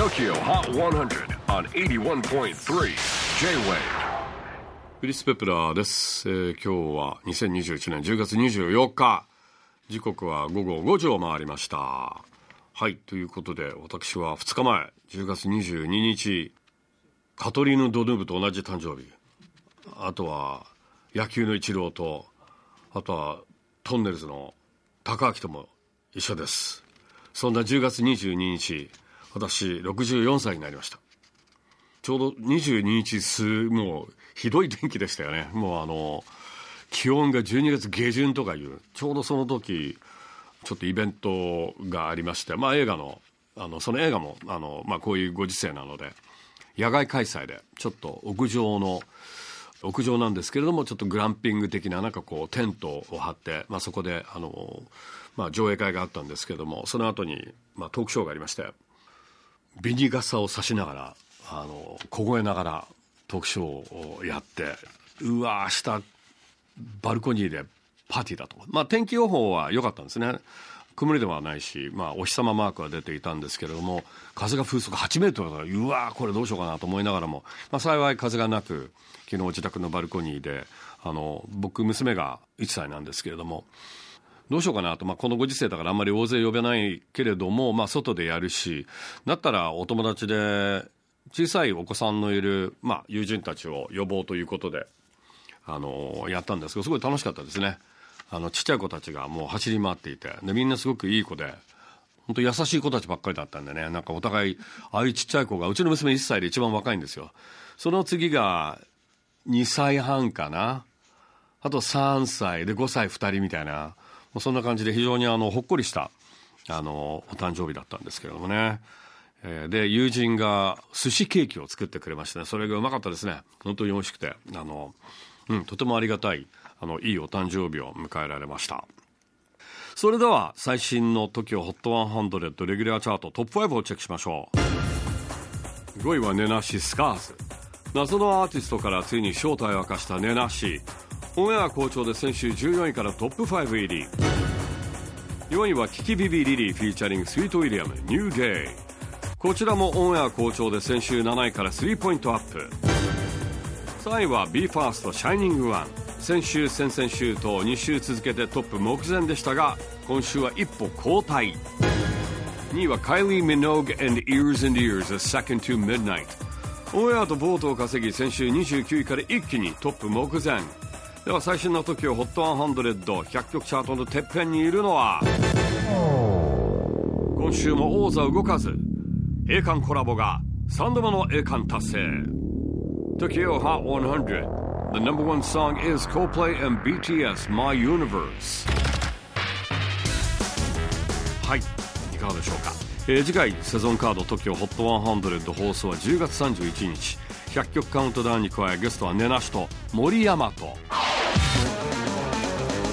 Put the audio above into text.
TOKYO HOT 100 on 81.3 J-WAVE クリス・ペプラーです、えー今日は2021年10月24日。時刻は午後5時を回りました。はいということで私は2日前10月22日カトリーヌ・ドヌーブと同じ誕生日。あとは野球のイチローとあとはトンネルズの高明とも一緒です。そんな10月22日私64歳になりました。ちょうど22日すもうひどい天気でしたよね。もうあの気温が12月下旬とかいうちょうどその時ちょっとイベントがありましてまあ映画のあのその映画もあの、まあ、こういうご時世なので野外開催でちょっと屋上の屋上なんですけれどもちょっとグランピング的ななんかこうテントを張って、まあ、そこであの、まあ、上映会があったんですけれどもその後に、まあ、トークショーがありましてビニ傘を差しながらあの凍えながらトークショーをやってうわ明日バルコニーでパーティーだと、まあ、天気予報は良かったんですね。曇りではないし、まあ、お日様マークは出ていたんですけれども風が風速8メートルだからうわこれどうしようかなと思いながらも、まあ、幸い風がなく昨日自宅のバルコニーであの僕娘が1歳なんですけれどもどうしようかなと、まあ、このご時世だからあんまり大勢呼べないけれども、まあ、外でやるし。だったらお友達で小さいお子さんのいる、まあ、友人たちを呼ぼうということであのやったんですけどすごい楽しかったですね。あのちっちゃい子たちがもう走り回っていて。でみんなすごくいい子で本当優しい子たちばっかりだったんでね。なんかお互いああいうちっちゃい子がうちの娘1歳で一番若いんですよ。その次が2歳半かな。あと3歳で5歳2人みたいな。そんな感じで非常にあのほっこりしたあのお誕生日だったんですけれどもね。えーで友人が寿司ケーキを作ってくれましてねそれがうまかったですね。本当に美味しくてあの、うん、とてもありがたいあのいいお誕生日を迎えられました。それでは最新の TOKIOHOT100 レギュラーチャートトップ5をチェックしましょう。5位はネナシスカーズ。謎のアーティストからついに正体を明かしたネナシオンエア好調で先週14位からトップ5入り。4位はキキビビリリー featuring Sweet William。 New Day こちらもオンエア好調で先週7位から3ポイントアップ。3位は BE:FIRST Shining One。先週先々週と2週続けてトップ目前でしたが今週は一歩後退。2位は Kylie Minogue and Ears and Ears A Second to Midnight オンエアとボートを稼ぎ先週29位から一気にトップ目前では最新の TOKIOHOT100100 曲チャートのてっぺんにいるのは今週も王座動かず栄冠コラボが3度目の栄冠達成。Tokyo Hot 100 The number one song is Coldplay and BTS My Universe. はいいかがでしょうか、えー次回セゾンカード TOKIOHOT100 放送は10月31日。100曲カウントダウンに加えゲストはネナシと森山と